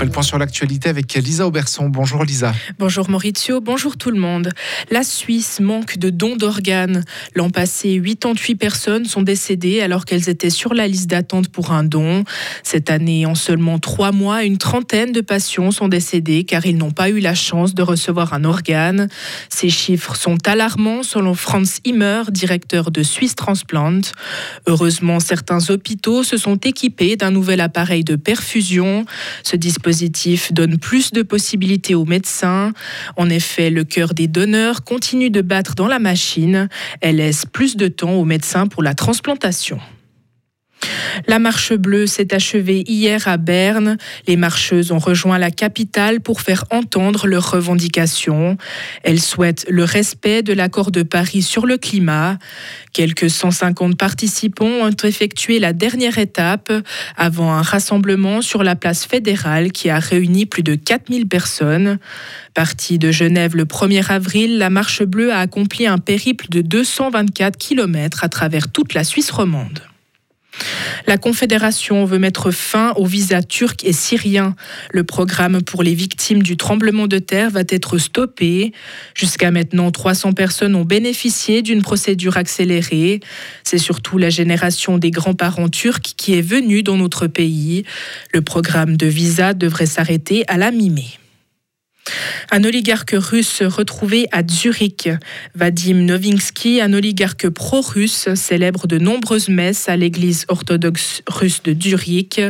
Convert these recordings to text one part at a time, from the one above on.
fait le point sur l'actualité avec Lisa Auberson. Bonjour Lisa. Bonjour Maurizio, bonjour tout le monde. La Suisse manque de dons d'organes. L'an passé, 88 personnes sont décédées alors qu'elles étaient sur la liste d'attente pour un don. Cette année, en seulement trois mois, une trentaine de patients sont décédés car ils n'ont pas eu la chance de recevoir un organe. Ces chiffres sont alarmants selon Franz Immer, directeur de Swiss Transplant. Heureusement, certains hôpitaux se sont équipés d'un nouvel appareil de perfusion. Ce dispositif donne plus de possibilités aux médecins. En effet, le cœur des donneurs continue de battre dans la machine. Elle laisse plus de temps aux médecins pour la transplantation. La marche bleue s'est achevée hier à Berne. Les marcheuses ont rejoint la capitale pour faire entendre leurs revendications. Elles souhaitent le respect de l'accord de Paris sur le climat. Quelques 150 participants ont effectué la dernière étape avant un rassemblement sur la place fédérale qui a réuni plus de 4000 personnes. Partie de Genève le 1er avril, la marche bleue a accompli un périple de 224 km à travers toute la Suisse romande. La Confédération veut mettre fin aux visas turcs et syriens. Le programme pour les victimes du tremblement de terre va être stoppé. Jusqu'à maintenant, 300 personnes ont bénéficié d'une procédure accélérée. C'est surtout la génération des grands-parents turcs qui est venue dans notre pays. Le programme de visa devrait s'arrêter à la mi-mai. Un oligarque russe retrouvé à Zurich. Vadim Novinsky, un oligarque pro-russe, célèbre de nombreuses messes à l'église orthodoxe russe de Zurich.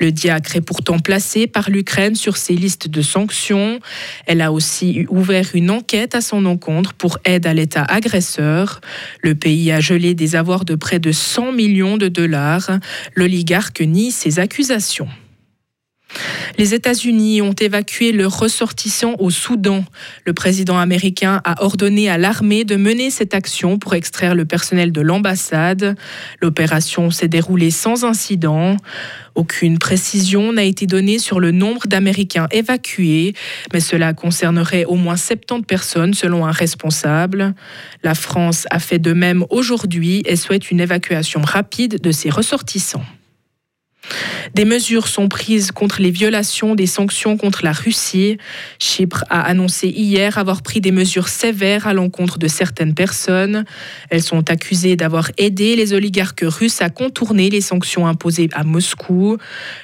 Le diacre est pourtant placé par l'Ukraine sur ses listes de sanctions. Elle a aussi ouvert une enquête à son encontre pour aide à l'État agresseur. Le pays a gelé des avoirs de près de 100 millions de dollars. L'oligarque nie ces accusations. Les États-Unis ont évacué leurs ressortissants au Soudan. Le président américain a ordonné à l'armée de mener cette action pour extraire le personnel de l'ambassade. L'opération s'est déroulée sans incident. Aucune précision n'a été donnée sur le nombre d'Américains évacués, mais cela concernerait au moins 70 personnes selon un responsable. La France a fait de même aujourd'hui et souhaite une évacuation rapide de ses ressortissants. Des mesures sont prises contre les violations des sanctions contre la Russie. Chypre a annoncé hier avoir pris des mesures sévères à l'encontre de certaines personnes. Elles sont accusées d'avoir aidé les oligarques russes à contourner les sanctions imposées à Moscou.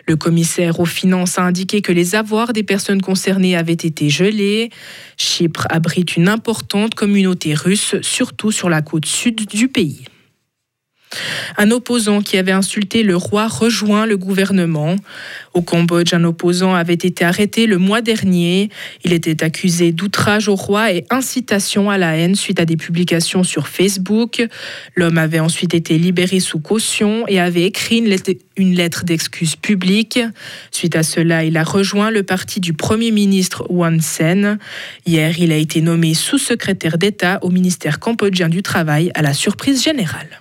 Le commissaire aux finances a indiqué que les avoirs des personnes concernées avaient été gelés. Chypre abrite une importante communauté russe, surtout sur la côte sud du pays. Un opposant qui avait insulté le roi rejoint le gouvernement. Au Cambodge, un opposant avait été arrêté le mois dernier. Il était accusé d'outrage au roi et incitation à la haine suite à des publications sur Facebook. L'homme avait ensuite été libéré sous caution et avait écrit une lettre d'excuse publique. Suite à cela, il a rejoint le parti du Premier ministre Hun Sen. Hier, il a été nommé sous-secrétaire d'État au ministère cambodgien du Travail à la surprise générale.